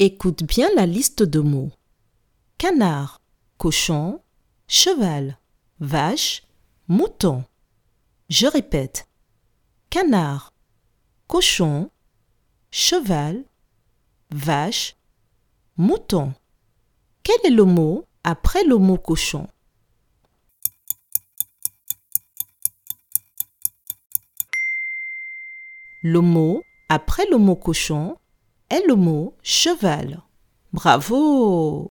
Écoute bien la liste de mots. Canard, cochon, cheval, vache, mouton. Je répète. Canard, cochon, cheval, vache, mouton. Quel est le mot après le mot cochon? Le mot après le mot cochon est le mot cheval. Bravo